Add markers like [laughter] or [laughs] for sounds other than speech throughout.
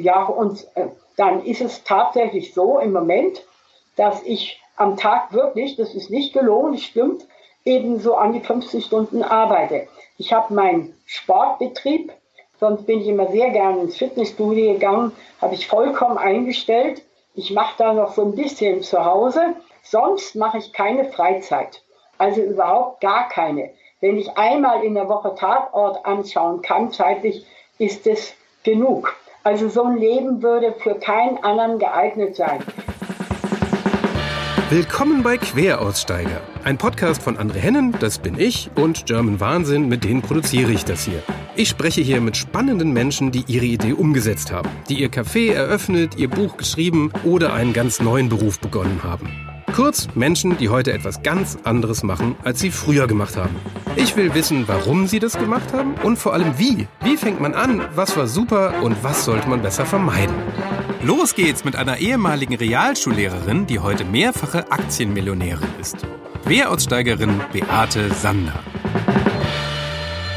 ja, und äh, dann ist es tatsächlich so im Moment, dass ich am Tag wirklich, das ist nicht gelogen, das stimmt, ebenso an die 50 Stunden arbeite. Ich habe meinen Sportbetrieb, sonst bin ich immer sehr gerne ins Fitnessstudio gegangen, habe ich vollkommen eingestellt. Ich mache da noch so ein bisschen zu Hause. Sonst mache ich keine Freizeit. Also überhaupt gar keine. Wenn ich einmal in der Woche Tatort anschauen kann, zeitlich, ist es genug. Also so ein Leben würde für keinen anderen geeignet sein. Willkommen bei Queraussteiger, ein Podcast von André Hennen, das bin ich, und German Wahnsinn, mit denen produziere ich das hier. Ich spreche hier mit spannenden Menschen, die ihre Idee umgesetzt haben, die ihr Café eröffnet, ihr Buch geschrieben oder einen ganz neuen Beruf begonnen haben. Kurz Menschen, die heute etwas ganz anderes machen, als sie früher gemacht haben. Ich will wissen, warum sie das gemacht haben und vor allem wie. Wie fängt man an? Was war super und was sollte man besser vermeiden? Los geht's mit einer ehemaligen Realschullehrerin, die heute mehrfache Aktienmillionärin ist. Queraussteigerin Beate Sander.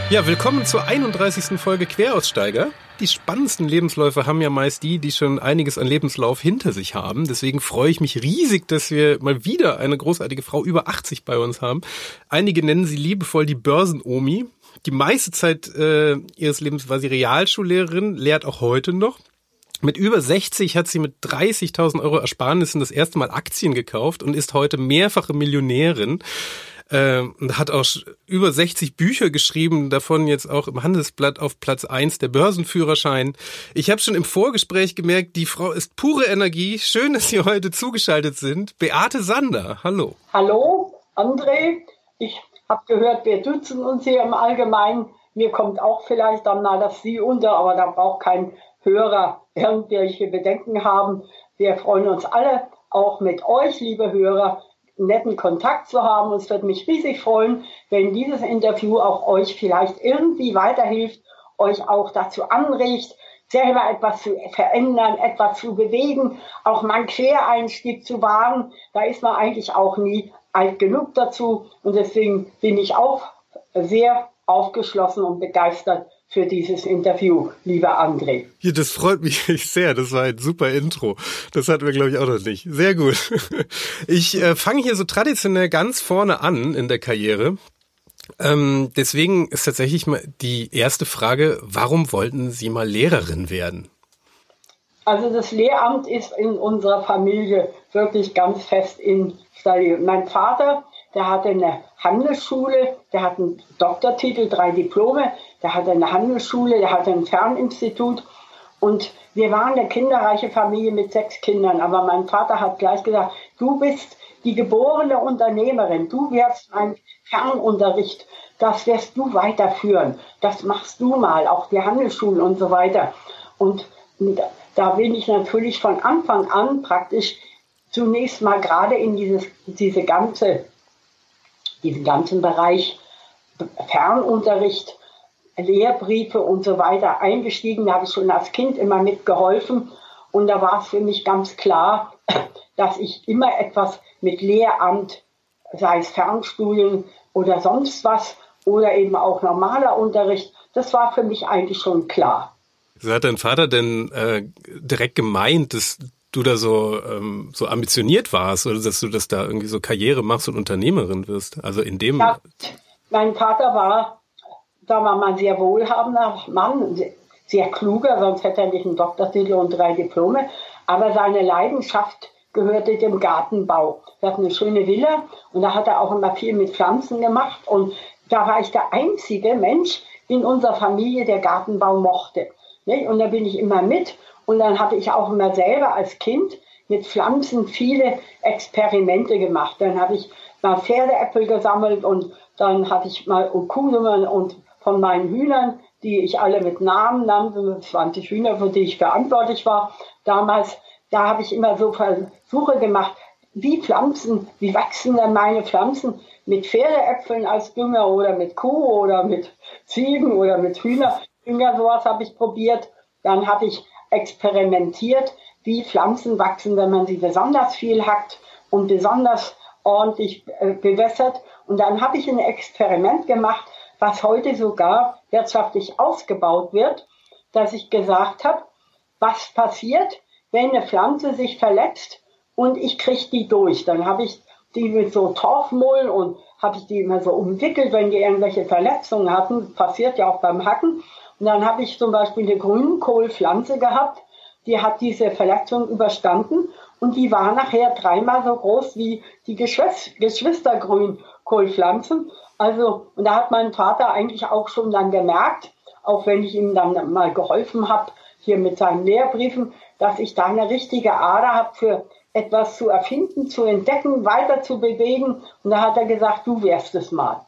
Ja, willkommen zur 31. Folge Queraussteiger. Die spannendsten Lebensläufe haben ja meist die, die schon einiges an Lebenslauf hinter sich haben. Deswegen freue ich mich riesig, dass wir mal wieder eine großartige Frau über 80 bei uns haben. Einige nennen sie liebevoll die Börsenomi. Die meiste Zeit äh, ihres Lebens war sie Realschullehrerin, lehrt auch heute noch. Mit über 60 hat sie mit 30.000 Euro Ersparnissen das erste Mal Aktien gekauft und ist heute mehrfache Millionärin äh, und hat auch über 60 Bücher geschrieben, davon jetzt auch im Handelsblatt auf Platz eins der Börsenführerschein. Ich habe schon im Vorgespräch gemerkt, die Frau ist pure Energie. Schön, dass Sie heute zugeschaltet sind. Beate Sander, hallo. Hallo, André. Ich habe gehört, wir duzen uns hier im Allgemeinen. Mir kommt auch vielleicht dann mal das Sie unter, aber da braucht kein Hörer irgendwelche Bedenken haben. Wir freuen uns alle, auch mit euch, liebe Hörer, netten Kontakt zu haben. Und es wird mich riesig freuen, wenn dieses Interview auch euch vielleicht irgendwie weiterhilft, euch auch dazu anregt, selber etwas zu verändern, etwas zu bewegen, auch mal einen Quereinstieg zu wagen. Da ist man eigentlich auch nie alt genug dazu. Und deswegen bin ich auch sehr aufgeschlossen und begeistert für dieses Interview, lieber André. Ja, das freut mich [laughs] sehr. Das war ein super Intro. Das hatten wir, glaube ich, auch noch nicht. Sehr gut. [laughs] Ich äh, fange hier so traditionell ganz vorne an in der Karriere. Ähm, deswegen ist tatsächlich mal die erste Frage, warum wollten Sie mal Lehrerin werden? Also das Lehramt ist in unserer Familie wirklich ganz fest installiert. Mein Vater, der hatte eine Handelsschule, der hat einen Doktortitel, drei Diplome, der hatte eine Handelsschule, der hatte ein Ferninstitut. Und wir waren eine kinderreiche Familie mit sechs Kindern. Aber mein Vater hat gleich gesagt, du bist die geborene Unternehmerin. Du wirst ein Fernunterricht. Das wirst du weiterführen. Das machst du mal, auch die Handelsschule und so weiter. Und da bin ich natürlich von Anfang an praktisch zunächst mal gerade in dieses, diese ganze, diesen ganzen Bereich Fernunterricht Lehrbriefe und so weiter eingestiegen. Da habe ich schon als Kind immer mitgeholfen. Und da war es für mich ganz klar, [clears throat] dass ich immer etwas mit Lehramt, sei es Fernstudien oder sonst was, oder eben auch normaler Unterricht, das war für mich eigentlich schon klar. So hat dein Vater denn äh, direkt gemeint, dass du da so ähm, so ambitioniert warst oder dass du das da irgendwie so Karriere machst und Unternehmerin wirst? Also in dem. Ja, mein Vater war da war man sehr wohlhabender Mann, sehr kluger, sonst hätte er nicht einen Doktortitel und drei Diplome. Aber seine Leidenschaft gehörte dem Gartenbau. Er hat eine schöne Villa und da hat er auch immer viel mit Pflanzen gemacht. Und da war ich der einzige Mensch in unserer Familie, der Gartenbau mochte. Und da bin ich immer mit. Und dann habe ich auch immer selber als Kind mit Pflanzen viele Experimente gemacht. Dann habe ich mal Pferdeäpfel gesammelt und dann hatte ich mal Okunummern und von meinen Hühnern, die ich alle mit Namen nannte, 20 Hühner, für die ich verantwortlich war. Damals, da habe ich immer so Versuche gemacht, wie Pflanzen, wie wachsen denn meine Pflanzen mit Pferdeäpfeln als Dünger oder mit Kuh oder mit Ziegen oder mit Hühner. Dünger, sowas habe ich probiert. Dann habe ich experimentiert, wie Pflanzen wachsen, wenn man sie besonders viel hackt und besonders ordentlich äh, bewässert. Und dann habe ich ein Experiment gemacht, was heute sogar wirtschaftlich ausgebaut wird, dass ich gesagt habe, was passiert, wenn eine Pflanze sich verletzt und ich kriege die durch. Dann habe ich die mit so Torfmull und habe ich die immer so umwickelt, wenn die irgendwelche Verletzungen hatten. Passiert ja auch beim Hacken. Und dann habe ich zum Beispiel eine Grünkohlpflanze gehabt, die hat diese Verletzung überstanden und die war nachher dreimal so groß wie die Geschwistergrünkohlpflanzen. Also, und da hat mein Vater eigentlich auch schon dann gemerkt, auch wenn ich ihm dann mal geholfen habe, hier mit seinen Lehrbriefen, dass ich da eine richtige Ader habe für etwas zu erfinden, zu entdecken, weiter zu bewegen. Und da hat er gesagt, du wärst es mal.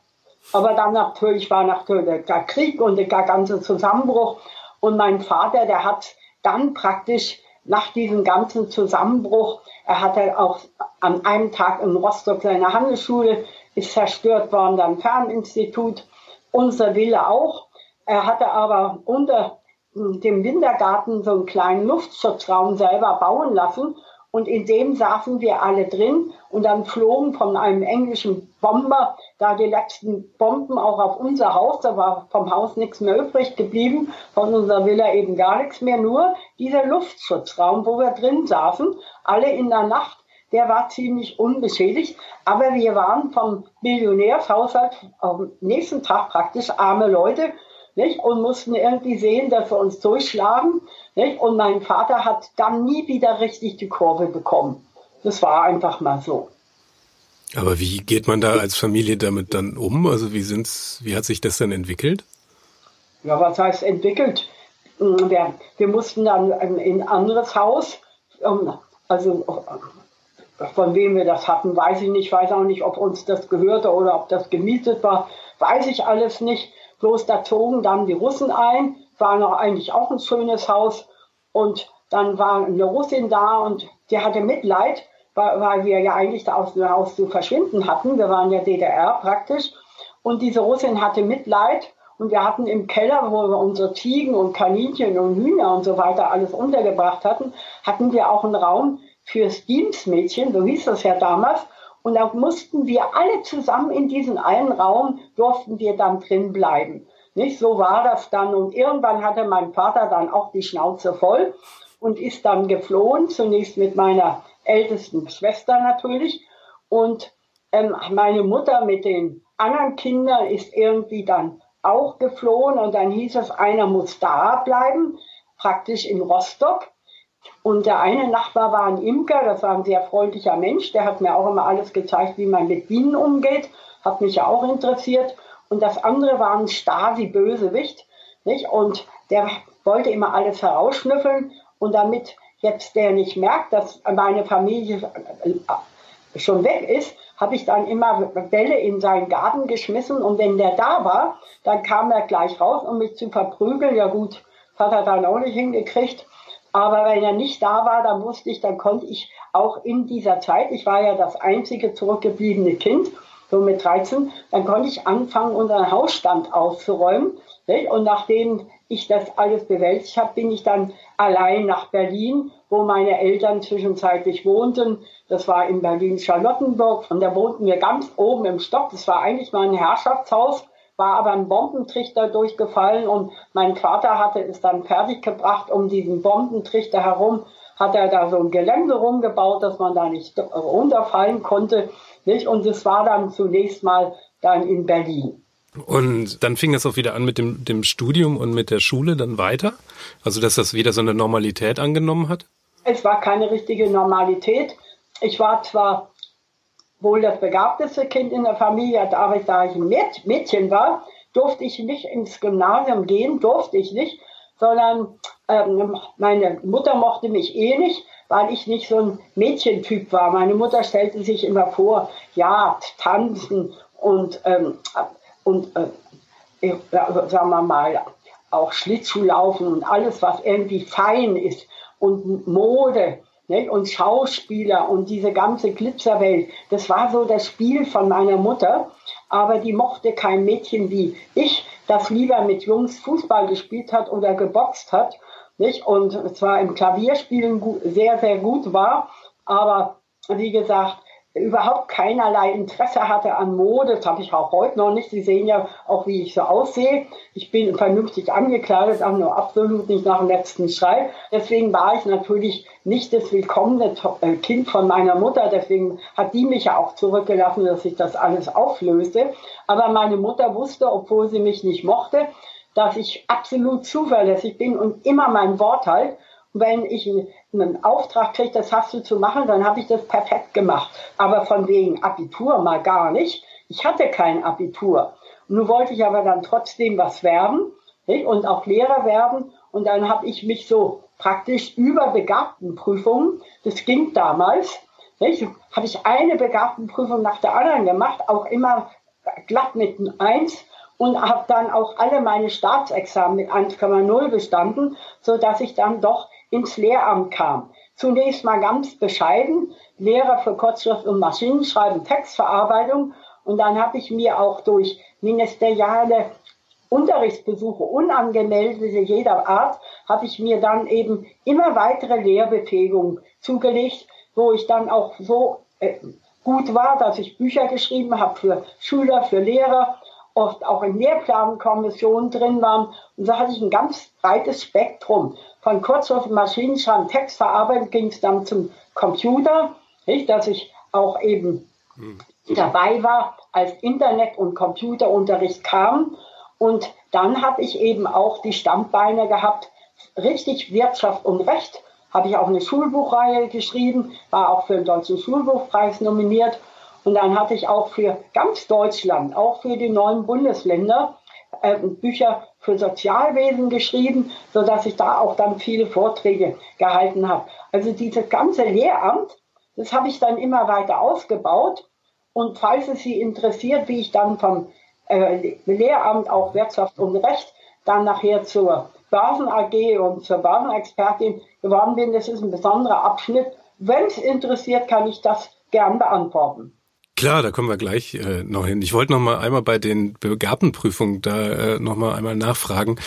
Aber dann natürlich war natürlich der Krieg und der ganze Zusammenbruch. Und mein Vater, der hat dann praktisch nach diesem ganzen Zusammenbruch, er hatte auch an einem Tag in Rostock seine Handelsschule, ist zerstört worden, dann Ferninstitut, unser Wille auch. Er hatte aber unter dem Wintergarten so einen kleinen Luftschutzraum selber bauen lassen und in dem saßen wir alle drin und dann flogen von einem englischen Bomber da die letzten Bomben auch auf unser Haus. Da war vom Haus nichts mehr übrig geblieben, von unserer Villa eben gar nichts mehr, nur dieser Luftschutzraum, wo wir drin saßen, alle in der Nacht. Der war ziemlich unbeschädigt, aber wir waren vom Millionärshaushalt am nächsten Tag praktisch arme Leute nicht? und mussten irgendwie sehen, dass wir uns durchschlagen. Nicht? Und mein Vater hat dann nie wieder richtig die Kurve bekommen. Das war einfach mal so. Aber wie geht man da als Familie damit dann um? Also wie sind's, wie hat sich das dann entwickelt? Ja, was heißt entwickelt? Hm, wir, wir mussten dann in ein anderes Haus, ähm, also von wem wir das hatten, weiß ich nicht. Ich weiß auch nicht, ob uns das gehörte oder ob das gemietet war. Weiß ich alles nicht. Bloß da zogen dann die Russen ein, war noch eigentlich auch ein schönes Haus. Und dann war eine Russin da und die hatte Mitleid, weil, weil wir ja eigentlich da aus dem Haus zu verschwinden hatten. Wir waren ja DDR praktisch. Und diese Russin hatte Mitleid und wir hatten im Keller, wo wir unsere Ziegen und Kaninchen und Hühner und so weiter alles untergebracht hatten, hatten wir auch einen Raum fürs Dienstmädchen, so hieß das ja damals. Und da mussten wir alle zusammen in diesem einen Raum, durften wir dann drin bleiben. Nicht? So war das dann. Und irgendwann hatte mein Vater dann auch die Schnauze voll und ist dann geflohen, zunächst mit meiner ältesten Schwester natürlich. Und ähm, meine Mutter mit den anderen Kindern ist irgendwie dann auch geflohen. Und dann hieß es, einer muss da bleiben, praktisch in Rostock. Und der eine Nachbar war ein Imker, das war ein sehr freundlicher Mensch, der hat mir auch immer alles gezeigt, wie man mit Bienen umgeht, hat mich ja auch interessiert. Und das andere war ein Stasi-Bösewicht, nicht? Und der wollte immer alles herausschnüffeln und damit jetzt der nicht merkt, dass meine Familie schon weg ist, habe ich dann immer Bälle in seinen Garten geschmissen und wenn der da war, dann kam er gleich raus, um mich zu verprügeln. Ja gut, hat er dann auch nicht hingekriegt. Aber wenn er nicht da war, dann wusste ich, dann konnte ich auch in dieser Zeit, ich war ja das einzige zurückgebliebene Kind, so mit 13, dann konnte ich anfangen, unseren Hausstand auszuräumen. Und nachdem ich das alles bewältigt habe, bin ich dann allein nach Berlin, wo meine Eltern zwischenzeitlich wohnten. Das war in Berlin-Charlottenburg und da wohnten wir ganz oben im Stock. Das war eigentlich mal ein Herrschaftshaus war aber ein Bombentrichter durchgefallen und mein Vater hatte es dann fertiggebracht, um diesen Bombentrichter herum hat er da so ein Gelände rumgebaut, dass man da nicht runterfallen konnte. Nicht? Und es war dann zunächst mal dann in Berlin. Und dann fing das auch wieder an mit dem, dem Studium und mit der Schule dann weiter? Also, dass das wieder so eine Normalität angenommen hat? Es war keine richtige Normalität. Ich war zwar wohl das begabteste Kind in der Familie, aber da ich ein Mädchen war, durfte ich nicht ins Gymnasium gehen, durfte ich nicht, sondern ähm, meine Mutter mochte mich eh nicht, weil ich nicht so ein Mädchentyp war. Meine Mutter stellte sich immer vor, ja, tanzen und, ähm, und äh, sagen wir mal, auch Schlittschuhlaufen und alles, was irgendwie fein ist und Mode Ne? Und Schauspieler und diese ganze Glitzerwelt, das war so das Spiel von meiner Mutter. Aber die mochte kein Mädchen wie ich, das lieber mit Jungs Fußball gespielt hat oder geboxt hat. Nicht? Und zwar im Klavierspielen sehr, sehr gut war. Aber wie gesagt, überhaupt keinerlei Interesse hatte an Mode. Das habe ich auch heute noch nicht. Sie sehen ja auch, wie ich so aussehe. Ich bin vernünftig angekleidet, aber nur absolut nicht nach dem letzten Schrei. Deswegen war ich natürlich nicht das willkommene äh, Kind von meiner Mutter. Deswegen hat die mich ja auch zurückgelassen, dass ich das alles auflöse. Aber meine Mutter wusste, obwohl sie mich nicht mochte, dass ich absolut zuverlässig bin und immer mein Wort halt wenn ich einen Auftrag kriege, das hast du zu machen, dann habe ich das perfekt gemacht. Aber von wegen Abitur mal gar nicht. Ich hatte kein Abitur. Nun wollte ich aber dann trotzdem was werden nicht? und auch Lehrer werden. Und dann habe ich mich so praktisch über Begabtenprüfungen, das ging damals, habe ich eine Begabtenprüfung nach der anderen gemacht, auch immer glatt mit einem Eins und habe dann auch alle meine Staatsexamen mit 1,0 bestanden, so dass ich dann doch ins Lehramt kam. Zunächst mal ganz bescheiden, Lehrer für Kurzschrift und Maschinenschreiben, Textverarbeitung. Und dann habe ich mir auch durch ministeriale Unterrichtsbesuche, unangemeldete jeder Art, habe ich mir dann eben immer weitere Lehrbefähigungen zugelegt, wo ich dann auch so äh, gut war, dass ich Bücher geschrieben habe für Schüler, für Lehrer, oft auch in Lehrplankommissionen drin waren. Und so hatte ich ein ganz breites Spektrum von Kurzschrift, Maschinenschreiben, Textverarbeitung ging es dann zum Computer, nicht, dass ich auch eben hm. dabei war, als Internet- und Computerunterricht kam. Und dann habe ich eben auch die Standbeine gehabt, richtig Wirtschaft und Recht. Habe ich auch eine Schulbuchreihe geschrieben, war auch für den Deutschen Schulbuchpreis nominiert. Und dann hatte ich auch für ganz Deutschland, auch für die neuen Bundesländer, äh, Bücher für Sozialwesen geschrieben, so dass ich da auch dann viele Vorträge gehalten habe. Also dieses ganze Lehramt, das habe ich dann immer weiter ausgebaut. Und falls es Sie interessiert, wie ich dann vom äh, Lehramt auch Wirtschaft und Recht dann nachher zur Börsen AG und zur Börsenexpertin geworden bin, das ist ein besonderer Abschnitt. Wenn es interessiert, kann ich das gern beantworten. Klar, da kommen wir gleich äh, noch hin. Ich wollte noch mal einmal bei den Begabtenprüfungen da äh, noch mal einmal nachfragen.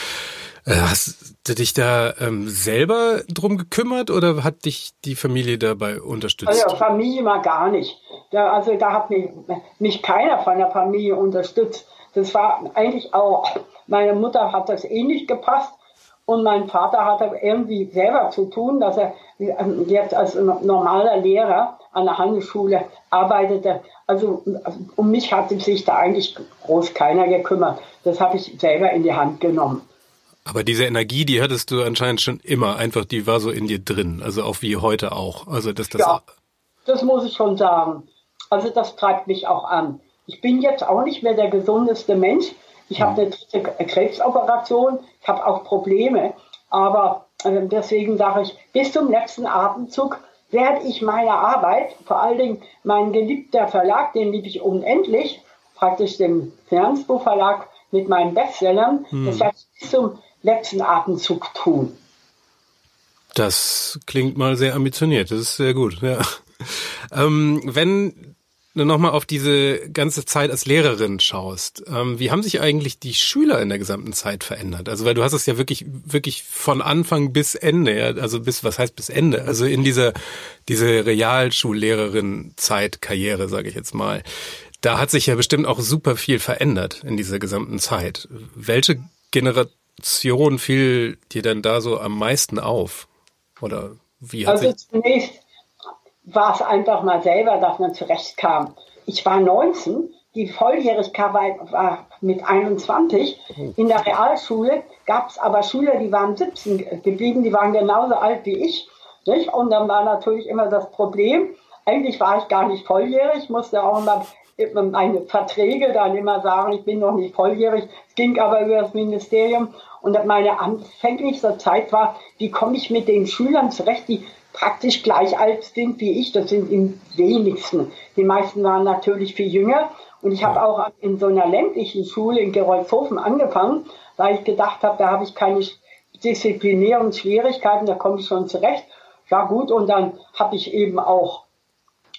Äh, hast du dich da ähm, selber drum gekümmert oder hat dich die Familie dabei unterstützt? Also Familie mal gar nicht. Da, also da hat mich, mich keiner von der Familie unterstützt. Das war eigentlich auch, meine Mutter hat das eh nicht gepasst und mein Vater hatte irgendwie selber zu tun, dass er ähm, jetzt als normaler Lehrer an der Handelsschule arbeitete. Also um mich hatte sich da eigentlich groß keiner gekümmert. Das habe ich selber in die Hand genommen. Aber diese Energie, die hattest du anscheinend schon immer, einfach, die war so in dir drin, also auch wie heute auch. Also dass das ja, das muss ich schon sagen. Also das treibt mich auch an. Ich bin jetzt auch nicht mehr der gesundeste Mensch. Ich habe eine dritte Krebsoperation, ich habe auch Probleme, aber äh, deswegen sage ich, bis zum letzten Atemzug werde ich meine Arbeit, vor allen Dingen mein geliebter Verlag, den liebe ich unendlich, praktisch den Finanzbuchverlag mit meinen Bestsellern, hm. das werde ich bis zum letzten Atemzug tun. Das klingt mal sehr ambitioniert, das ist sehr gut, ja. Ähm, wenn nochmal auf diese ganze Zeit als Lehrerin schaust, ähm, wie haben sich eigentlich die Schüler in der gesamten Zeit verändert? Also weil du hast es ja wirklich, wirklich von Anfang bis Ende, ja, also bis, was heißt bis Ende? Also in dieser, diese Realschullehrerin-Zeit, Karriere, sage ich jetzt mal. Da hat sich ja bestimmt auch super viel verändert in dieser gesamten Zeit. Welche Generation fiel dir denn da so am meisten auf? Oder wie hat also zunächst war es einfach mal selber, dass man zurechtkam. Ich war 19, die Volljährigkeit war mit 21. In der Realschule gab es aber Schüler, die waren 17 geblieben, die waren genauso alt wie ich. Nicht? Und dann war natürlich immer das Problem, eigentlich war ich gar nicht volljährig, musste auch immer meine Verträge dann immer sagen, ich bin noch nicht volljährig. Es ging aber über das Ministerium. Und meine anfängliche Zeit war, wie komme ich mit den Schülern zurecht, die praktisch gleich alt sind wie ich. Das sind im wenigsten. Die meisten waren natürlich viel jünger. Und ich habe auch in so einer ländlichen Schule in Gerolzhofen angefangen, weil ich gedacht habe, da habe ich keine disziplinären Schwierigkeiten, da komme ich schon zurecht. Ja gut, und dann habe ich eben auch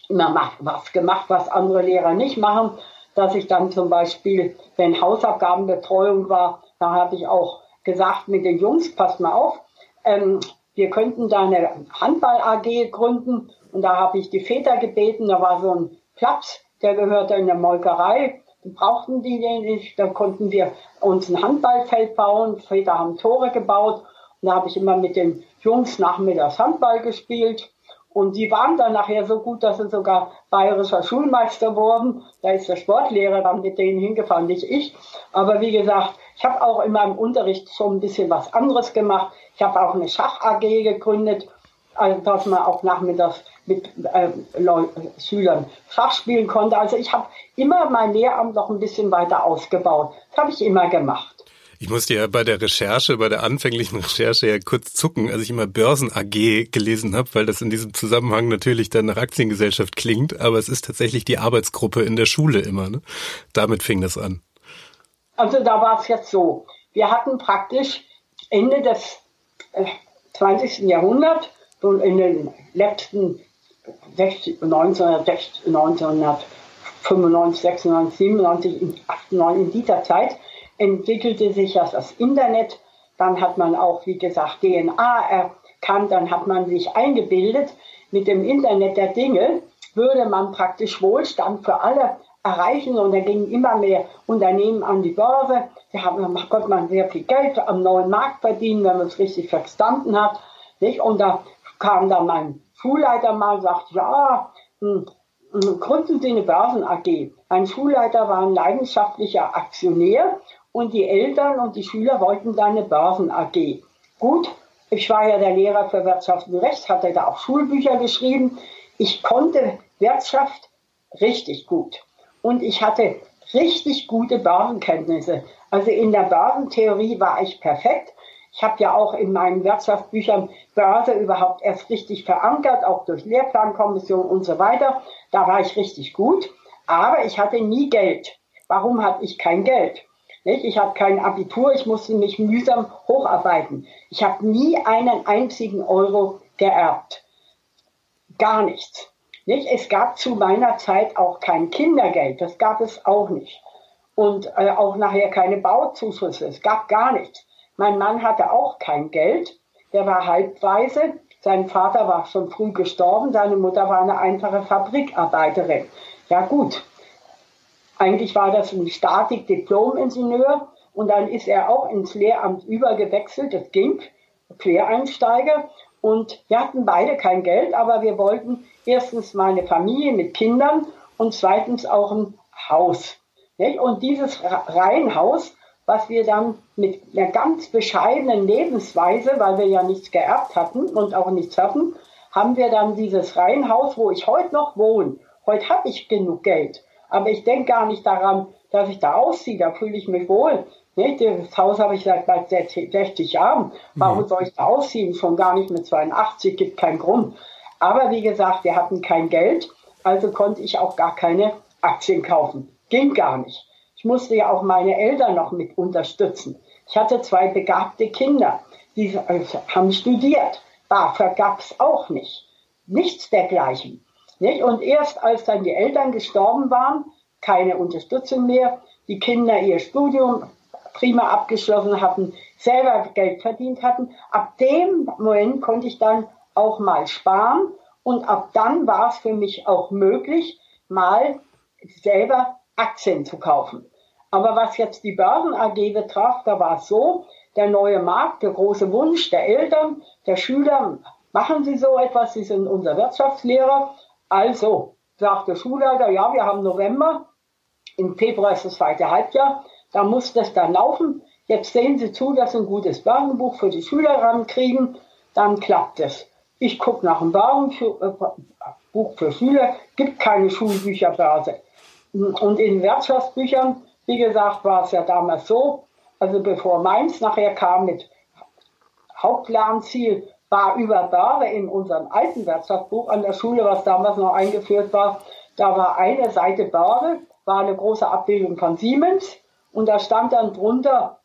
immer was gemacht, was andere Lehrer nicht machen, dass ich dann zum Beispiel, wenn Hausaufgabenbetreuung war, da habe ich auch gesagt mit den Jungs, passt mal auf, ähm, wir könnten da eine Handball-AG gründen. Und da habe ich die Väter gebeten, da war so ein Platz, der gehörte in der Molkerei. Die brauchten die nicht. Da konnten wir uns ein Handballfeld bauen. Väter haben Tore gebaut. Und da habe ich immer mit den Jungs nachmittags Handball gespielt. Und die waren dann nachher so gut, dass sie sogar bayerischer Schulmeister wurden. Da ist der Sportlehrer dann mit denen hingefahren, nicht ich. Aber wie gesagt, ich habe auch in meinem Unterricht schon ein bisschen was anderes gemacht. Ich habe auch eine Schach-AG gegründet, also dass man auch nachmittags mit äh, Schülern Schach spielen konnte. Also ich habe immer mein Lehramt noch ein bisschen weiter ausgebaut. Das habe ich immer gemacht. Ich musste ja bei der Recherche, bei der anfänglichen Recherche ja kurz zucken, als ich immer Börsen AG gelesen habe, weil das in diesem Zusammenhang natürlich dann nach Aktiengesellschaft klingt, aber es ist tatsächlich die Arbeitsgruppe in der Schule immer. Ne? Damit fing das an. Also da war es jetzt so. Wir hatten praktisch Ende des äh, 20. Jahrhunderts, so in den letzten 60, 1995, 96, 97, 98, in dieser Zeit entwickelte sich das, das Internet. Dann hat man auch, wie gesagt, DNA erkannt. Dann hat man sich eingebildet, mit dem Internet der Dinge würde man praktisch Wohlstand für alle erreichen und da gingen immer mehr Unternehmen an die Börse. Da konnte man sehr viel Geld am neuen Markt verdienen, wenn man es richtig verstanden hat. Nicht? Und da kam dann mein Schulleiter mal und sagte, ja, hm, hm, gründen Sie eine Börsen AG. Ein Schulleiter war ein leidenschaftlicher Aktionär und die Eltern und die Schüler wollten da eine Börsen AG. Gut, ich war ja der Lehrer für Wirtschaft und Recht, hatte da auch Schulbücher geschrieben. Ich konnte Wirtschaft richtig gut. Und ich hatte richtig gute Börsenkenntnisse. Also in der Börsentheorie war ich perfekt. Ich habe ja auch in meinen Wirtschaftsbüchern Börse überhaupt erst richtig verankert, auch durch Lehrplankommission und so weiter. Da war ich richtig gut. Aber ich hatte nie Geld. Warum hatte ich kein Geld? Ich habe kein Abitur, ich musste mich mühsam hocharbeiten. Ich habe nie einen einzigen Euro geerbt. Gar nichts. Es gab zu meiner Zeit auch kein Kindergeld, das gab es auch nicht. Und äh, auch nachher keine Bauzuschüsse, es gab gar nichts. Mein Mann hatte auch kein Geld, der war halbweise. Sein Vater war schon früh gestorben, seine Mutter war eine einfache Fabrikarbeiterin. Ja gut, eigentlich war das ein Statik-Diplom-Ingenieur und dann ist er auch ins Lehramt übergewechselt. Das ging, Quereinsteiger. Und wir hatten beide kein Geld, aber wir wollten erstens mal eine Familie mit Kindern und zweitens auch ein Haus. Und dieses Reihenhaus, was wir dann mit einer ganz bescheidenen Lebensweise, weil wir ja nichts geerbt hatten und auch nichts hatten, haben wir dann dieses Reihenhaus, wo ich heute noch wohne. Heute habe ich genug Geld. Aber ich denke gar nicht daran, dass ich da ausziehe, da fühle ich mich wohl. Nicht? Das Haus habe ich seit bald 60 Jahren. Warum mhm. soll ich da ausziehen? Schon gar nicht mit 82, gibt keinen Grund. Aber wie gesagt, wir hatten kein Geld, also konnte ich auch gar keine Aktien kaufen. Ging gar nicht. Ich musste ja auch meine Eltern noch mit unterstützen. Ich hatte zwei begabte Kinder, die äh, haben studiert. BAföG gab es auch nicht. Nichts dergleichen. Nicht? Und erst als dann die Eltern gestorben waren, keine Unterstützung mehr, die Kinder ihr Studium prima abgeschlossen hatten, selber Geld verdient hatten, ab dem Moment konnte ich dann auch mal sparen und ab dann war es für mich auch möglich, mal selber Aktien zu kaufen. Aber was jetzt die Börsen AG betraf, da war es so, der neue Markt, der große Wunsch der Eltern, der Schüler, machen Sie so etwas, Sie sind unser Wirtschaftslehrer, also, sagt der Schulleiter, ja, wir haben November, im Februar ist das zweite Halbjahr, da muss das dann laufen. Jetzt sehen Sie zu, dass Sie ein gutes Warenbuch für die Schüler rankriegen, dann klappt es. Ich gucke nach einem Warenbuch für Schüler, gibt keine Schulbücherbörse. Und in Wirtschaftsbüchern, wie gesagt, war es ja damals so, also bevor Mainz nachher kam mit Hauptlernziel war über Börse in unserem alten Wirtschaftsbuch an der Schule, was damals noch eingeführt war, da war eine Seite Börse, war eine große Abbildung von Siemens und da stand dann drunter,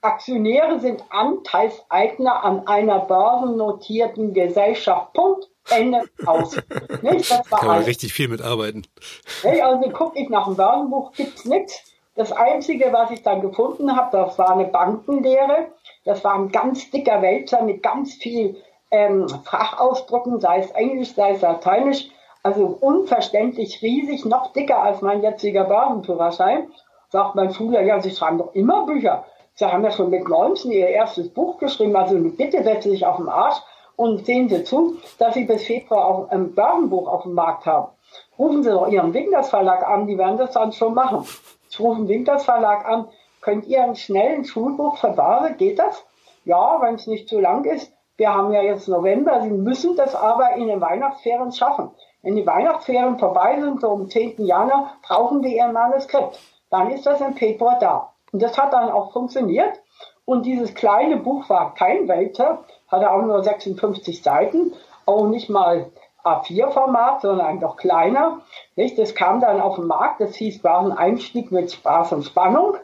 Aktionäre sind Anteilseigner an einer börsennotierten Gesellschaft. Punkt. Ende aus. Nicht? Das war Kann man alles. richtig viel mitarbeiten. Also gucke ich nach dem Börsenbuch, gibt's nichts. Das Einzige, was ich dann gefunden habe, das war eine Bankenlehre. Das war ein ganz dicker Wälzer mit ganz viel ähm, Fachausdrucken, sei es Englisch, sei es Lateinisch. also unverständlich riesig, noch dicker als mein jetziger Börsenführerschein. Sagt mein Schüler, ja, Sie schreiben doch immer Bücher. Sie haben ja schon mit 19 Ihr erstes Buch geschrieben, also bitte setzen Sie sich auf den Arsch und sehen Sie zu, dass Sie bis Februar auch ein Börsenbuch auf dem Markt haben. Rufen Sie doch Ihren Winkers Verlag an, die werden das dann schon machen. Ich rufe den Winkers Verlag an, könnt ihr einen schnellen Schulbuch für geht das? Ja, wenn es nicht zu lang ist. Wir haben ja jetzt November, Sie müssen das aber in den Weihnachtsferien schaffen. Wenn die Weihnachtsferien vorbei sind, so am 10. Januar, brauchen wir Ihr Manuskript. Dann ist das im Februar da. Und das hat dann auch funktioniert. Und dieses kleine Buch war kein Welter, hatte auch nur 56 Seiten, auch nicht mal A4-Format, sondern doch kleiner. Nicht? Das kam dann auf den Markt, das hieß, Einstieg mit Spaß und Spannung.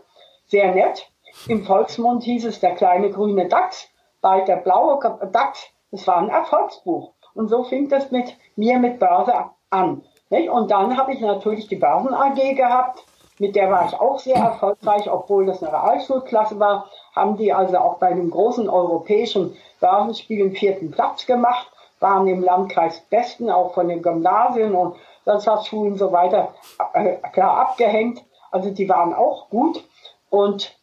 Sehr nett. Im Volksmund hieß es der kleine grüne Dachs, bald der blaue Dachs. Das war ein Erfolgsbuch. Und so fing das mit mir mit Börse an. Nicht? Und dann habe ich natürlich die Börsen AG gehabt. Mit der war ich auch sehr erfolgreich, obwohl das eine Realschulklasse war. Haben die also auch bei dem großen europäischen Börsenspiel den vierten Platz gemacht waren im Landkreis Besten, auch von den Gymnasien und Wirtschaftsschulen und so weiter, äh, klar abgehängt. Also die waren auch gut. Und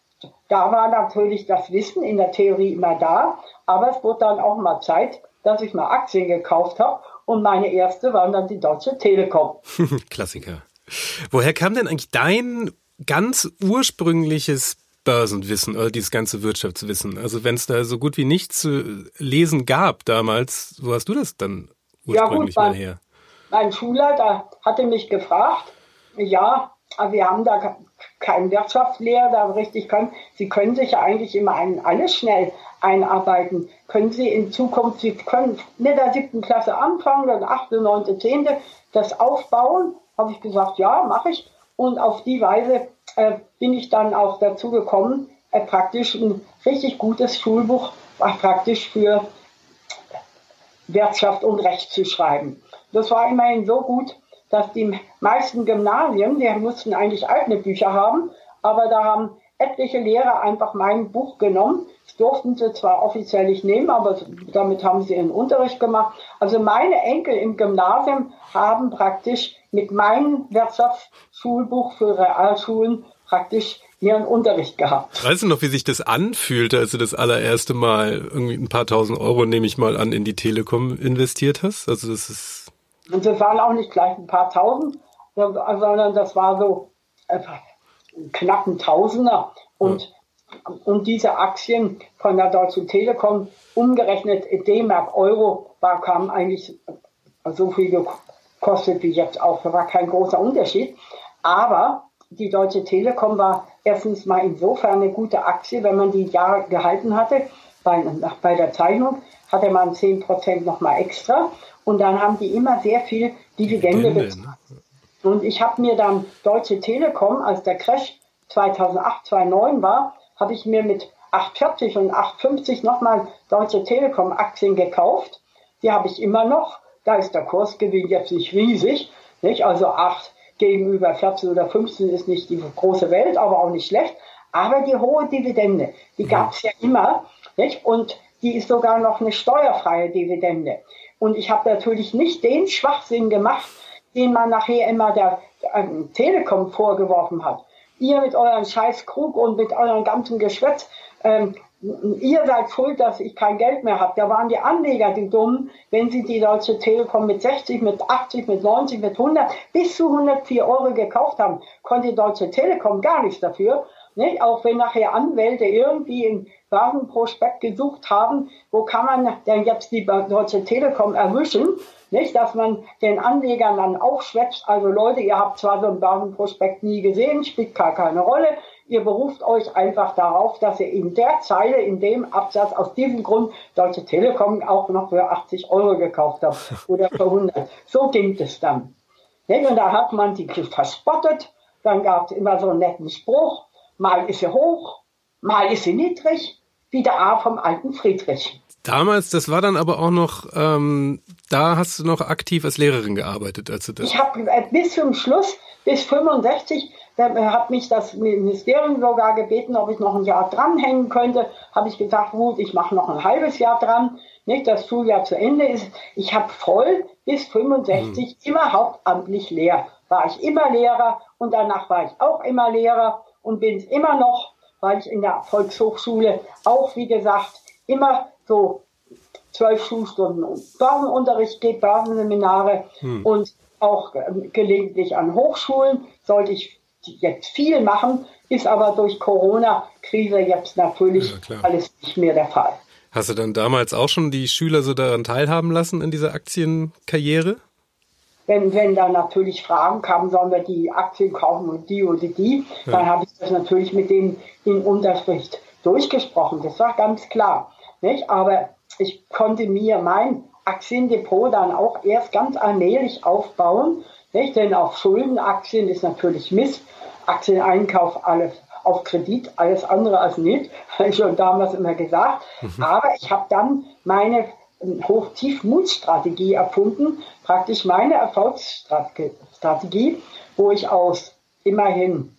da war natürlich das Wissen in der Theorie immer da. Aber es wurde dann auch mal Zeit, dass ich mal Aktien gekauft habe. Und meine erste war dann die Deutsche Telekom. [laughs] Klassiker. Woher kam denn eigentlich dein ganz ursprüngliches Börsenwissen oder dieses ganze Wirtschaftswissen? Also wenn es da so gut wie nichts zu lesen gab damals, wo hast du das dann ursprünglich ja, gut, mal her? Mein Schulleiter hatte mich gefragt, ja, wir haben da keinen Wirtschaftslehrer, da richtig können. Sie können sich ja eigentlich immer ein, alles schnell einarbeiten. Können Sie in Zukunft, Sie können mit der siebten Klasse anfangen, dann achte, neunte, zehnte, das aufbauen? Habe ich gesagt, ja, mache ich. Und auf die Weise äh, bin ich dann auch dazu gekommen, äh, praktisch ein richtig gutes Schulbuch war praktisch für Wirtschaft und Recht zu schreiben. Das war immerhin so gut, dass die meisten Gymnasien, die mussten eigentlich eigene Bücher haben, aber da haben etliche Lehrer einfach mein Buch genommen. Das durften sie zwar offiziell nicht nehmen, aber damit haben sie ihren Unterricht gemacht. Also meine Enkel im Gymnasium haben praktisch mit meinem Wirtschaftsschulbuch für Realschulen praktisch ihren Unterricht gehabt. Weißt du noch, wie sich das anfühlte, als du das allererste Mal irgendwie ein paar tausend Euro, nehme ich mal an, in die Telekom investiert hast? Also das ist. Und das waren auch nicht gleich ein paar tausend, sondern das war so äh, knapp ein Tausender. Und, ja. und diese Aktien von der Deutschen Telekom, umgerechnet D-Mark Euro, war, kam eigentlich so viel gekostet wie jetzt auch. Da war kein großer Unterschied. Aber die Deutsche Telekom war erstens mal insofern eine gute Aktie, wenn man die Jahre gehalten hatte. Bei, bei der Zeichnung hatte man 10% nochmal extra. Und dann haben die immer sehr viel Dividende bezahlt. Ne? Und ich habe mir dann Deutsche Telekom, als der Crash 2008, 2009 war, habe ich mir mit 8,40 und 8,50 nochmal Deutsche Telekom Aktien gekauft. Die habe ich immer noch. Da ist der Kursgewinn jetzt nicht riesig. Nicht? Also 8 gegenüber 14 oder 15 ist nicht die große Welt, aber auch nicht schlecht. Aber die hohe Dividende, die gab es ja immer. Nicht? Und die ist sogar noch eine steuerfreie Dividende. Und ich habe natürlich nicht den Schwachsinn gemacht, den man nachher immer der ähm, Telekom vorgeworfen hat. Ihr mit euren Scheißkrug und mit eurem ganzen Geschwätz, ähm, ihr seid schuld, dass ich kein Geld mehr habe. Da waren die Anleger die Dummen, wenn sie die Deutsche Telekom mit 60, mit 80, mit 90, mit 100 bis zu 104 Euro gekauft haben, konnte die Deutsche Telekom gar nichts dafür. Nicht? Auch wenn nachher Anwälte irgendwie im Warenprospekt gesucht haben, wo kann man denn jetzt die Deutsche Telekom erwischen? Nicht, dass man den Anlegern dann aufschwätzt, also Leute, ihr habt zwar so ein Warenprospekt nie gesehen, spielt gar keine Rolle, Ihr beruft euch einfach darauf, dass ihr in der Zeile, in dem Absatz, aus diesem Grund Deutsche Telekom auch noch für 80 Euro gekauft habt [laughs] oder für 100. So ging es dann. Und da hat man die verspottet. Dann gab es immer so einen netten Spruch. Mal ist sie hoch, mal ist sie niedrig, wie der A vom alten Friedrich. Damals, das war dann aber auch noch, ähm, da hast du noch aktiv als Lehrerin gearbeitet, als du das. Ich habe äh, bis zum Schluss, bis 65, da hat mich das Ministerium sogar gebeten, ob ich noch ein Jahr dranhängen könnte. Habe ich gesagt, gut, ich mache noch ein halbes Jahr dran. nicht das Schuljahr zu Ende ist. Ich habe voll bis 65 mhm. immer hauptamtlich leer. War ich immer Lehrer und danach war ich auch immer Lehrer und bin es immer noch, weil ich in der Volkshochschule auch, wie gesagt, immer so zwölf Schulstunden Börsenunterricht gebe, Börsenseminare hm. und auch ähm, gelegentlich an Hochschulen sollte ich jetzt viel machen, ist aber durch Corona-Krise jetzt natürlich ja, alles nicht mehr der Fall. Hast du dann damals auch schon die Schüler so daran teilhaben lassen in dieser Aktienkarriere? Wenn, wenn dann natürlich Fragen kamen, sollen wir die Aktien kaufen und die oder die, ja. dann habe ich das natürlich mit denen in Unterricht durchgesprochen. Das war ganz klar. Nicht? Aber ich konnte mir mein Aktiendepot dann auch erst ganz allmählich aufbauen, nicht? denn auf Schuldenaktien ist natürlich Mist. Aktieneinkauf alles auf Kredit, alles andere als nicht, [laughs] habe ich schon damals immer gesagt. Mhm. Aber ich habe dann meine ähm, Hoch-Tief-Mut-Strategie erfunden, praktisch meine Erfolgsstrategie, wo ich aus immerhin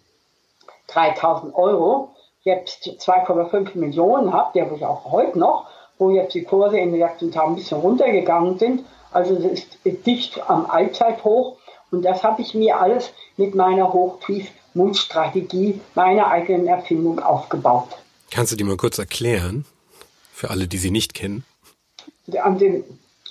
3000 Euro jetzt 2,5 Millionen habe, habe ich auch heute noch, wo jetzt die Kurse in den letzten Tagen ein bisschen runtergegangen sind. Also es ist dicht am Allzeithoch. Und das habe ich mir alles mit meiner Hochtief-Mut-Strategie, meiner eigenen Erfindung aufgebaut. Kannst du die mal kurz erklären? Für alle, die sie nicht kennen.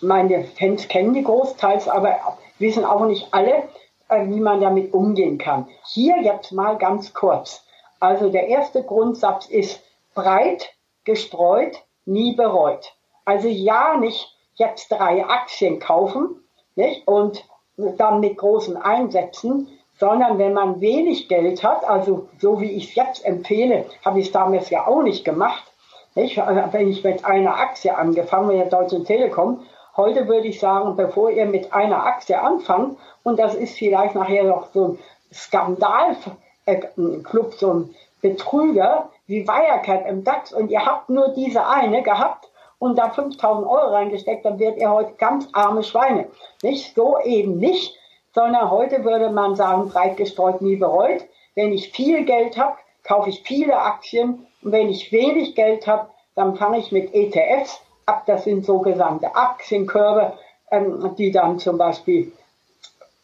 Meine Fans kennen die großteils, aber wissen auch nicht alle, äh, wie man damit umgehen kann. Hier jetzt mal ganz kurz. Also der erste Grundsatz ist breit gestreut, nie bereut. Also ja, nicht jetzt drei Aktien kaufen nicht? und dann mit großen Einsätzen, sondern wenn man wenig Geld hat, also so wie ich es jetzt empfehle, habe ich es damals ja auch nicht gemacht. Nicht? Wenn ich mit einer Aktie angefangen, mit der Deutschen Telekom, heute würde ich sagen, bevor ihr mit einer Aktie anfangt, und das ist vielleicht nachher noch so ein Skandalclub, so ein Betrüger wie Wirecard im DAX und ihr habt nur diese eine gehabt und da 5000 Euro reingesteckt, dann werdet ihr heute ganz arme Schweine. Nicht so eben nicht, sondern heute würde man sagen, breit gestreut, nie bereut. Wenn ich viel Geld habe, kaufe ich viele Aktien und wenn ich wenig Geld habe, dann fange ich mit ETFs ab. Das sind sogenannte Aktienkörbe, ähm, die dann zum Beispiel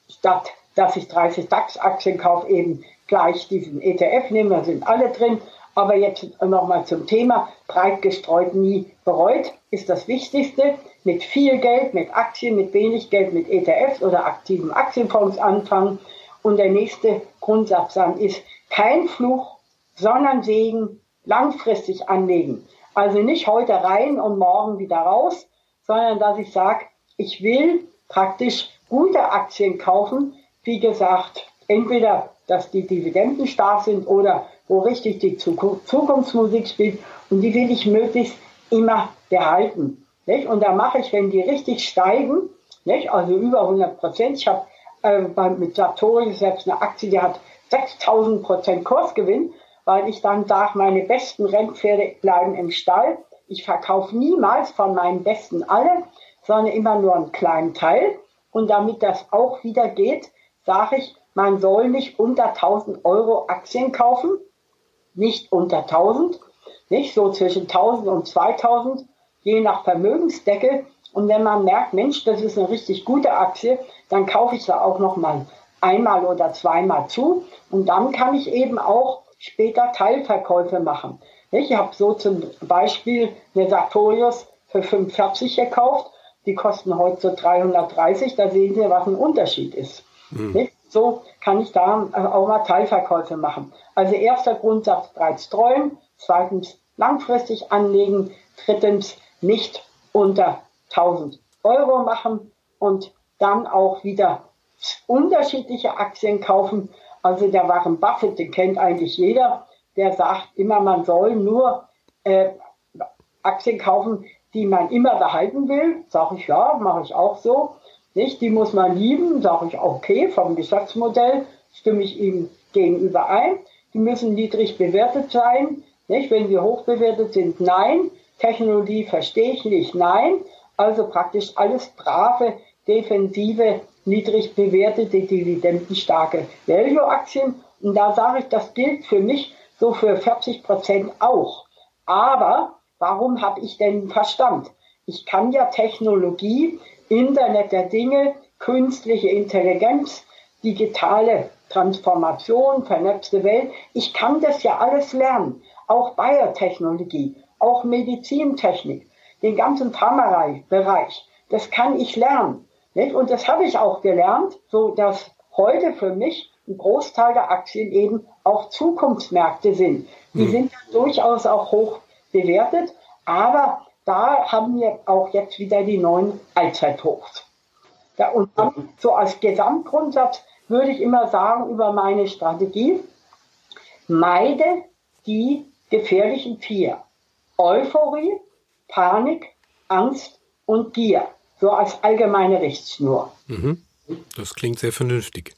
statt dass ich 30 DAX-Aktien kaufe, eben gleich diesen ETF nehme. Da sind alle drin. Aber jetzt nochmal zum Thema, breit gestreut, nie bereut, ist das Wichtigste. Mit viel Geld, mit Aktien, mit wenig Geld, mit ETFs oder aktiven Aktienfonds anfangen. Und der nächste Grundsatz dann ist, kein Fluch, sondern Segen, langfristig anlegen. Also nicht heute rein und morgen wieder raus, sondern dass ich sage, ich will praktisch gute Aktien kaufen. Wie gesagt, entweder, dass die Dividenden stark sind oder wo richtig die Zukunftsmusik spielt und die will ich möglichst immer behalten. Nicht? Und da mache ich, wenn die richtig steigen, nicht? also über 100 Prozent, ich habe äh, mit Sartorius selbst eine Aktie, die hat 6000 Prozent Kursgewinn, weil ich dann sage, meine besten Rennpferde bleiben im Stall. Ich verkaufe niemals von meinen besten alle, sondern immer nur einen kleinen Teil. Und damit das auch wieder geht, sage ich, man soll nicht unter 1000 Euro Aktien kaufen, nicht unter 1000, nicht so zwischen 1000 und 2000, je nach Vermögensdeckel. Und wenn man merkt, Mensch, das ist eine richtig gute Aktie, dann kaufe ich da auch noch mal einmal oder zweimal zu. Und dann kann ich eben auch später Teilverkäufe machen. Ich habe so zum Beispiel eine Sartorius für 45 gekauft. Die kosten heute so 330. Da sehen Sie, was ein Unterschied ist. Mhm. So kann ich da auch mal Teilverkäufe machen. Also erster Grundsatz breit streuen, zweitens langfristig anlegen, drittens nicht unter 1000 Euro machen und dann auch wieder unterschiedliche Aktien kaufen. Also der Warren Buffett, den kennt eigentlich jeder, der sagt immer, man soll nur äh, Aktien kaufen, die man immer behalten will. Sage ich ja, mache ich auch so. Nicht? Die muss man lieben, sage ich okay, vom Geschäftsmodell stimme ich ihm gegenüber ein. Die müssen niedrig bewertet sein. Nicht? Wenn sie hoch bewertet sind, nein. Technologie verstehe ich nicht, nein. Also praktisch alles brave, defensive, niedrig bewertete, dividendenstarke Value-Aktien. Und da sage ich, das gilt für mich so für 40 Prozent auch. Aber warum habe ich denn Verstand? Ich kann ja Technologie, Internet der Dinge, künstliche Intelligenz, digitale Transformation, vernetzte Welt. Ich kann das ja alles lernen. Auch Biotechnologie, auch Medizintechnik, den ganzen Pharmabereich. Das kann ich lernen. Nicht? Und das habe ich auch gelernt, so dass heute für mich ein Großteil der Aktien eben auch Zukunftsmärkte sind. Die hm. sind durchaus auch hoch bewertet, aber da haben wir auch jetzt wieder die neuen Allzeithochs. Ja, und dann so als Gesamtgrundsatz würde ich immer sagen über meine Strategie, meide die gefährlichen vier. Euphorie, Panik, Angst und Gier. So als allgemeine Richtschnur. Mhm. Das klingt sehr vernünftig.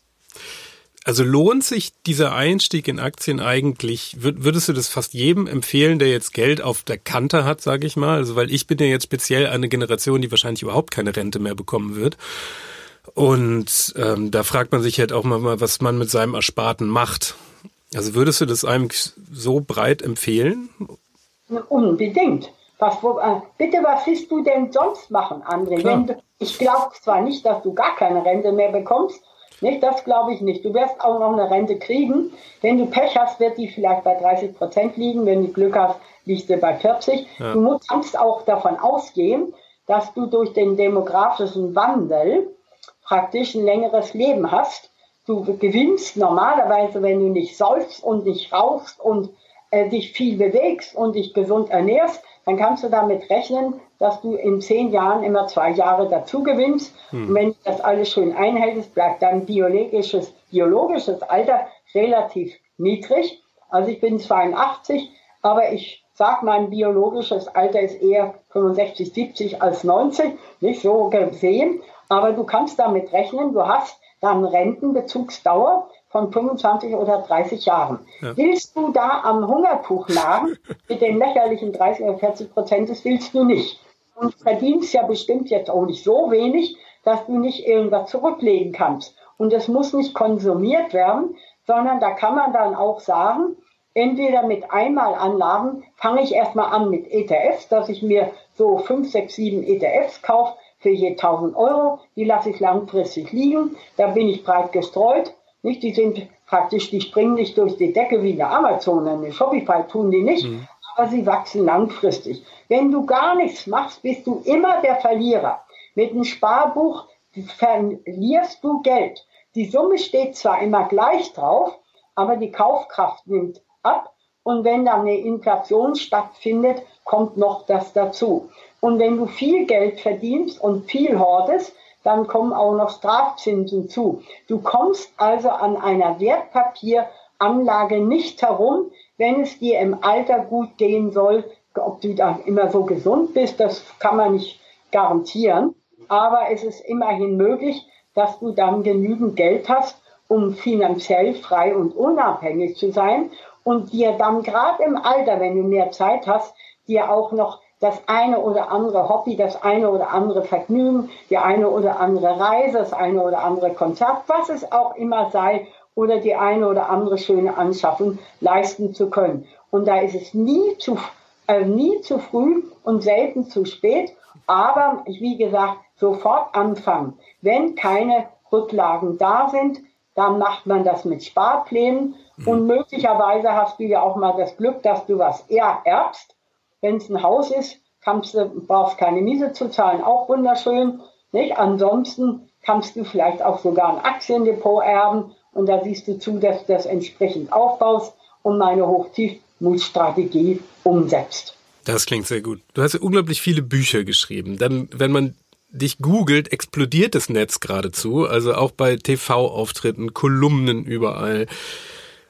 Also lohnt sich dieser Einstieg in Aktien eigentlich? Würdest du das fast jedem empfehlen, der jetzt Geld auf der Kante hat, sage ich mal? Also weil ich bin ja jetzt speziell eine Generation, die wahrscheinlich überhaupt keine Rente mehr bekommen wird. Und ähm, da fragt man sich halt auch mal, was man mit seinem Ersparten macht. Also würdest du das einem so breit empfehlen? Unbedingt. Was, wo, äh, bitte, was willst du denn sonst machen, André? Du, ich glaube zwar nicht, dass du gar keine Rente mehr bekommst, nicht, das glaube ich nicht. Du wirst auch noch eine Rente kriegen. Wenn du Pech hast, wird die vielleicht bei 30 Prozent liegen. Wenn du Glück hast, liegt sie bei 40. Ja. Du kannst auch davon ausgehen, dass du durch den demografischen Wandel praktisch ein längeres Leben hast. Du gewinnst normalerweise, wenn du nicht säufst und nicht rauchst und äh, dich viel bewegst und dich gesund ernährst, dann kannst du damit rechnen, dass du in zehn Jahren immer zwei Jahre dazu gewinnst. Hm. Und wenn du das alles schön einhältst, bleibt dein biologisches, biologisches Alter relativ niedrig. Also ich bin 82, aber ich sage, mein biologisches Alter ist eher 65, 70 als 90, nicht so gesehen. Aber du kannst damit rechnen, du hast dann Rentenbezugsdauer von 25 oder 30 Jahren. Ja. Willst du da am Hungertuch nagen mit den lächerlichen 30 oder 40 Prozent, das willst du nicht. Und verdienst ja bestimmt jetzt auch nicht so wenig, dass du nicht irgendwas zurücklegen kannst. Und es muss nicht konsumiert werden, sondern da kann man dann auch sagen, entweder mit Einmalanlagen fange ich erstmal an mit ETFs, dass ich mir so 5, 6, 7 ETFs kaufe für je 1000 Euro. Die lasse ich langfristig liegen. Da bin ich breit gestreut. Nicht? Die sind praktisch, die springen nicht durch die Decke wie eine Amazon, eine Shopify tun die nicht, mhm. aber sie wachsen langfristig. Wenn du gar nichts machst, bist du immer der Verlierer. Mit einem Sparbuch verlierst du Geld. Die Summe steht zwar immer gleich drauf, aber die Kaufkraft nimmt ab. Und wenn dann eine Inflation stattfindet, kommt noch das dazu. Und wenn du viel Geld verdienst und viel hortest, dann kommen auch noch Strafzinsen zu. Du kommst also an einer Wertpapieranlage nicht herum, wenn es dir im Alter gut gehen soll. Ob du da immer so gesund bist, das kann man nicht garantieren. Aber es ist immerhin möglich, dass du dann genügend Geld hast, um finanziell frei und unabhängig zu sein und dir dann gerade im Alter, wenn du mehr Zeit hast, dir auch noch das eine oder andere Hobby, das eine oder andere Vergnügen, die eine oder andere Reise, das eine oder andere Konzert, was es auch immer sei, oder die eine oder andere schöne Anschaffung leisten zu können. Und da ist es nie zu, äh, nie zu früh und selten zu spät. Aber wie gesagt, sofort anfangen. Wenn keine Rücklagen da sind, dann macht man das mit Sparplänen. Mhm. Und möglicherweise hast du ja auch mal das Glück, dass du was eher erbst wenn es ein Haus ist, kannst du, brauchst keine Miese zu zahlen, auch wunderschön. Nicht? Ansonsten kannst du vielleicht auch sogar ein Aktiendepot erben und da siehst du zu, dass du das entsprechend aufbaust und meine Hochtiefmutstrategie umsetzt. Das klingt sehr gut. Du hast ja unglaublich viele Bücher geschrieben. Dann, wenn man dich googelt, explodiert das Netz geradezu. Also auch bei TV-Auftritten, Kolumnen überall.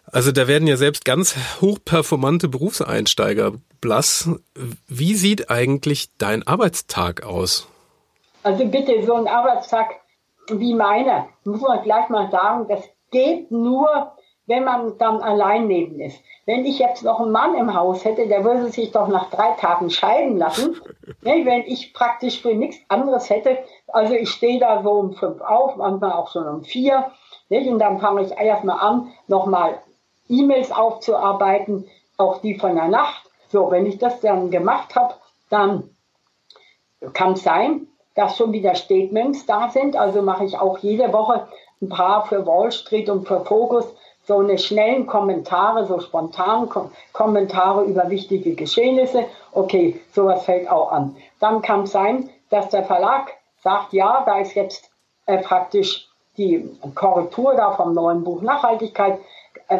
Also da werden ja selbst ganz hochperformante Berufseinsteiger blass. Wie sieht eigentlich dein Arbeitstag aus? Also bitte, so ein Arbeitstag wie meiner, muss man gleich mal sagen, das geht nur, wenn man dann allein neben ist. Wenn ich jetzt noch einen Mann im Haus hätte, der würde sich doch nach drei Tagen scheiden lassen. [laughs] ne, wenn ich praktisch für nichts anderes hätte, also ich stehe da so um fünf auf, manchmal auch schon um vier. Nicht? Und dann fange ich erstmal an, nochmal E-Mails aufzuarbeiten, auch die von der Nacht. So, wenn ich das dann gemacht habe, dann kann sein, dass schon wieder Statements da sind. Also mache ich auch jede Woche ein paar für Wall Street und für Focus so eine schnellen Kommentare, so spontanen Kom Kommentare über wichtige Geschehnisse. Okay, sowas fällt auch an. Dann kann es sein, dass der Verlag sagt, ja, da ist jetzt äh, praktisch die Korrektur da vom neuen Buch Nachhaltigkeit. Äh,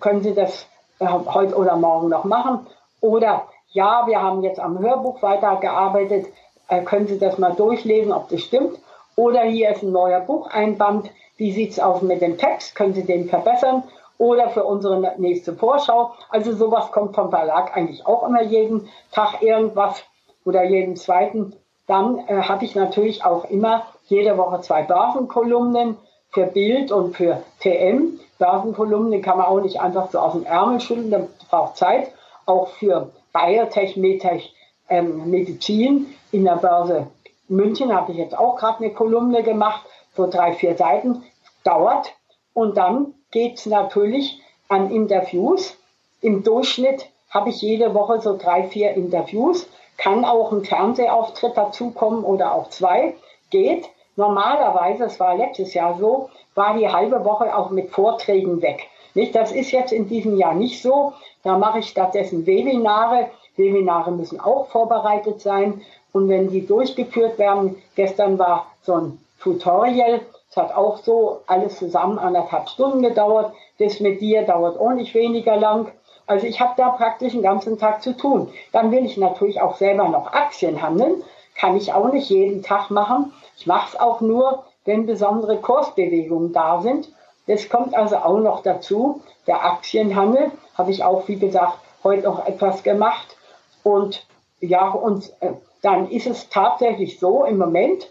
können Sie das äh, heute oder morgen noch machen? Oder ja, wir haben jetzt am Hörbuch weitergearbeitet. Äh, können Sie das mal durchlesen, ob das stimmt? Oder hier ist ein neuer Bucheinband. Wie sieht es aus mit dem Text? Können Sie den verbessern? Oder für unsere nächste Vorschau. Also sowas kommt vom Verlag eigentlich auch immer jeden Tag irgendwas oder jeden zweiten. Dann äh, habe ich natürlich auch immer jede Woche zwei Börsenkolumnen für Bild und für TM. Börsenkolumnen kann man auch nicht einfach so aus dem Ärmel schütteln, das braucht Zeit. Auch für Biotech, Medtech, ähm, Medizin in der Börse München habe ich jetzt auch gerade eine Kolumne gemacht so drei, vier Seiten, dauert. Und dann geht es natürlich an Interviews. Im Durchschnitt habe ich jede Woche so drei, vier Interviews. Kann auch ein Fernsehauftritt dazukommen oder auch zwei. Geht. Normalerweise, es war letztes Jahr so, war die halbe Woche auch mit Vorträgen weg. Nicht? Das ist jetzt in diesem Jahr nicht so. Da mache ich stattdessen Webinare. Webinare müssen auch vorbereitet sein. Und wenn die durchgeführt werden, gestern war so ein Tutorial. Es hat auch so alles zusammen anderthalb Stunden gedauert. Das mit dir dauert auch nicht weniger lang. Also ich habe da praktisch den ganzen Tag zu tun. Dann will ich natürlich auch selber noch Aktien handeln. Kann ich auch nicht jeden Tag machen. Ich mache es auch nur, wenn besondere Kursbewegungen da sind. Das kommt also auch noch dazu. Der Aktienhandel habe ich auch, wie gesagt, heute noch etwas gemacht. Und ja, und äh, dann ist es tatsächlich so im Moment,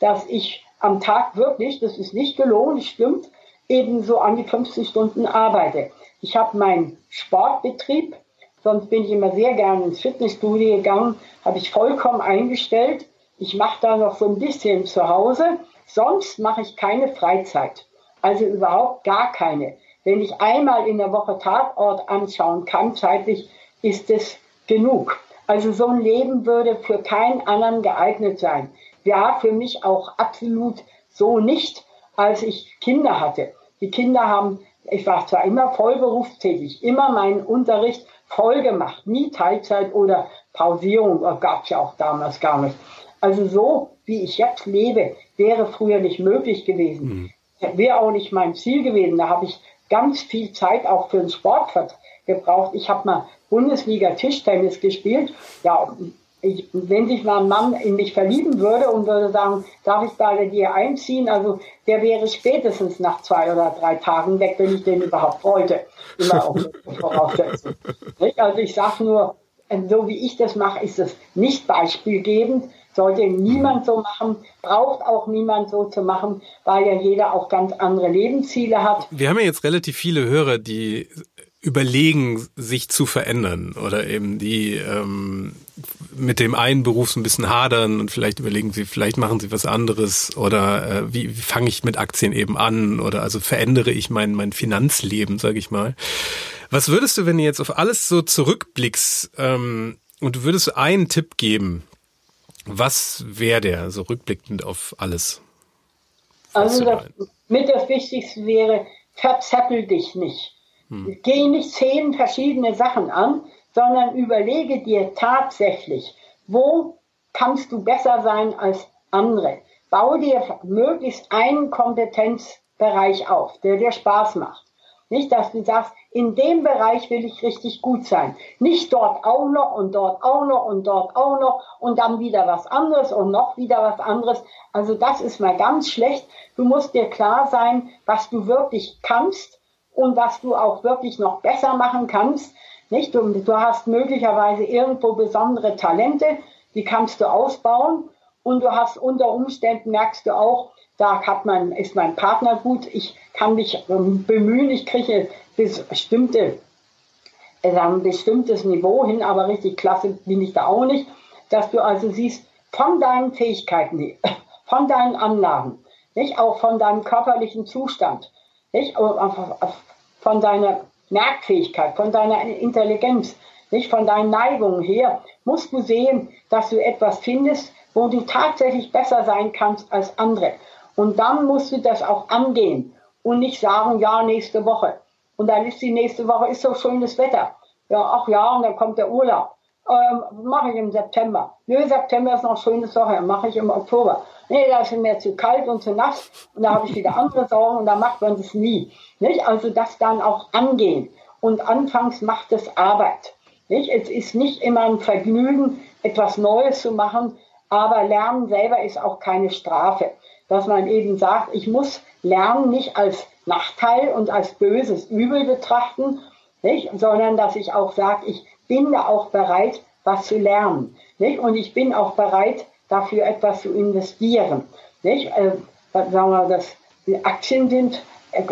dass ich am Tag wirklich, das ist nicht gelogen, stimmt, ebenso an die 50 Stunden arbeite. Ich habe meinen Sportbetrieb, sonst bin ich immer sehr gerne ins Fitnessstudio gegangen, habe ich vollkommen eingestellt. Ich mache da noch so ein bisschen zu Hause, sonst mache ich keine Freizeit. Also überhaupt gar keine. Wenn ich einmal in der Woche Tatort anschauen kann, zeitlich, ist es genug. Also so ein Leben würde für keinen anderen geeignet sein war für mich auch absolut so nicht, als ich Kinder hatte. Die Kinder haben, ich war zwar immer voll berufstätig, immer meinen Unterricht voll gemacht, nie Teilzeit oder Pausierung, gab es ja auch damals gar nicht. Also so, wie ich jetzt lebe, wäre früher nicht möglich gewesen. Mhm. Wäre auch nicht mein Ziel gewesen. Da habe ich ganz viel Zeit auch für den Sport gebraucht. Ich habe mal Bundesliga Tischtennis gespielt. Ja, ich, wenn sich mal ein Mann in mich verlieben würde und würde sagen, darf ich bei dir einziehen, also der wäre spätestens nach zwei oder drei Tagen weg, wenn ich den überhaupt wollte. Immer auch voraussetzen. [laughs] Also ich sage nur, so wie ich das mache, ist es nicht beispielgebend, sollte niemand so machen, braucht auch niemand so zu machen, weil ja jeder auch ganz andere Lebensziele hat. Wir haben ja jetzt relativ viele Hörer, die überlegen, sich zu verändern oder eben die ähm, mit dem einen Beruf so ein bisschen hadern und vielleicht überlegen sie, vielleicht machen sie was anderes oder äh, wie, wie fange ich mit Aktien eben an oder also verändere ich mein, mein Finanzleben, sage ich mal. Was würdest du, wenn du jetzt auf alles so zurückblickst ähm, und du würdest einen Tipp geben, was wäre der, so rückblickend auf alles? Also das, mit das Wichtigste wäre, verzettel dich nicht hm. Geh nicht zehn verschiedene Sachen an, sondern überlege dir tatsächlich, wo kannst du besser sein als andere. Bau dir möglichst einen Kompetenzbereich auf, der dir Spaß macht. Nicht, dass du sagst, in dem Bereich will ich richtig gut sein. Nicht dort auch noch und dort auch noch und dort auch noch und dann wieder was anderes und noch wieder was anderes. Also das ist mal ganz schlecht. Du musst dir klar sein, was du wirklich kannst und was du auch wirklich noch besser machen kannst. Nicht? Du, du hast möglicherweise irgendwo besondere Talente, die kannst du ausbauen und du hast unter Umständen merkst du auch, da hat man, ist mein Partner gut, ich kann mich ähm, bemühen, ich kriege bestimmte, äh, ein bestimmtes Niveau hin, aber richtig klasse bin ich da auch nicht, dass du also siehst, von deinen Fähigkeiten, [laughs] von deinen Anlagen, nicht auch von deinem körperlichen Zustand, nicht? Von deiner Merkfähigkeit, von deiner Intelligenz, nicht von deinen Neigungen her, musst du sehen, dass du etwas findest, wo du tatsächlich besser sein kannst als andere. Und dann musst du das auch angehen und nicht sagen, ja, nächste Woche. Und dann ist die nächste Woche, ist so schönes Wetter. Ja, ach ja, und dann kommt der Urlaub. Ähm, mache ich im September. Nö, September ist noch schönes Woche, mache ich im Oktober. Nee, da ist mir zu kalt und zu nass und da habe ich wieder andere Sorgen und da macht man das nie. Nicht? Also das dann auch angehen. Und anfangs macht es Arbeit. Nicht? Es ist nicht immer ein Vergnügen, etwas Neues zu machen, aber Lernen selber ist auch keine Strafe. Dass man eben sagt, ich muss Lernen nicht als Nachteil und als böses Übel betrachten, nicht? sondern dass ich auch sage, ich bin da auch bereit, was zu lernen. Nicht? Und ich bin auch bereit, dafür etwas zu investieren. Nicht? Äh, sagen wir, dass Aktien sind äh,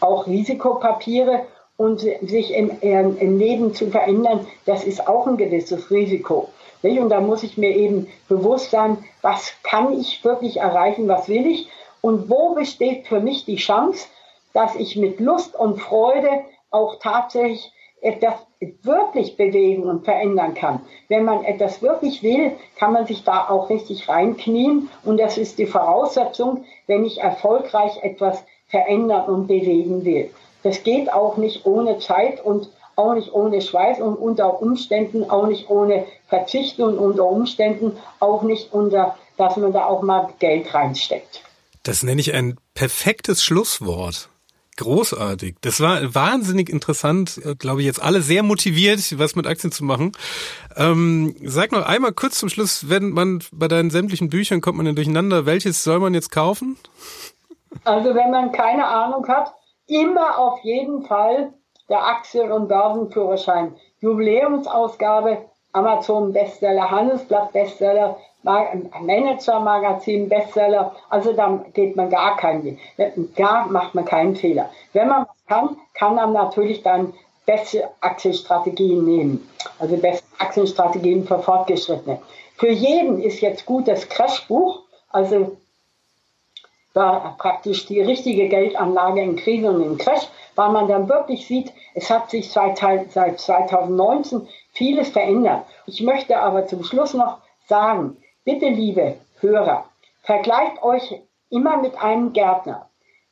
auch Risikopapiere und sich im, im, Leben zu verändern, das ist auch ein gewisses Risiko. Nicht? Und da muss ich mir eben bewusst sein, was kann ich wirklich erreichen, was will ich und wo besteht für mich die Chance, dass ich mit Lust und Freude auch tatsächlich etwas wirklich bewegen und verändern kann. Wenn man etwas wirklich will, kann man sich da auch richtig reinknien und das ist die Voraussetzung, wenn ich erfolgreich etwas verändern und bewegen will. Das geht auch nicht ohne Zeit und auch nicht ohne Schweiß und unter Umständen auch nicht ohne Verzichten und unter Umständen auch nicht unter, dass man da auch mal Geld reinsteckt. Das nenne ich ein perfektes Schlusswort. Großartig. Das war wahnsinnig interessant, äh, glaube ich, jetzt alle sehr motiviert, was mit Aktien zu machen. Ähm, sag noch einmal kurz zum Schluss, wenn man bei deinen sämtlichen Büchern kommt man denn durcheinander, welches soll man jetzt kaufen? Also wenn man keine Ahnung hat, immer auf jeden Fall der Aktien- und Börsenführerschein. Jubiläumsausgabe, Amazon Bestseller, Handelsblatt Bestseller, Manager-Magazin, Bestseller, also da geht man gar keinen. Da macht man keinen Fehler. Wenn man kann, kann man natürlich dann beste Aktienstrategien nehmen. Also beste Aktienstrategien für Fortgeschrittene. Für jeden ist jetzt gut das Crashbuch, also da praktisch die richtige Geldanlage in Krise und in Crash, weil man dann wirklich sieht, es hat sich seit, seit 2019 vieles verändert. Ich möchte aber zum Schluss noch sagen, Bitte, liebe Hörer, vergleicht euch immer mit einem Gärtner.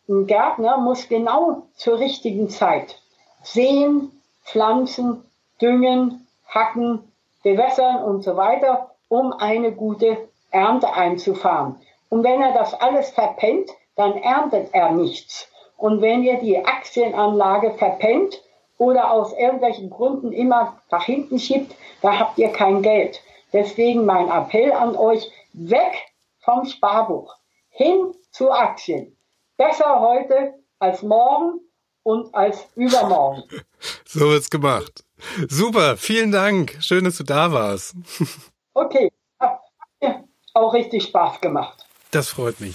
Ein Gärtner muss genau zur richtigen Zeit sehen, pflanzen, düngen, hacken, bewässern und so weiter, um eine gute Ernte einzufahren. Und wenn er das alles verpennt, dann erntet er nichts. Und wenn ihr die Aktienanlage verpennt oder aus irgendwelchen Gründen immer nach hinten schiebt, da habt ihr kein Geld. Deswegen mein Appell an euch, weg vom Sparbuch, hin zu Aktien. Besser heute als morgen und als übermorgen. [laughs] So wird's gemacht. Super, vielen Dank. Schön, dass du da warst. [laughs] Okay, hat mir auch richtig Spaß gemacht. Das freut mich.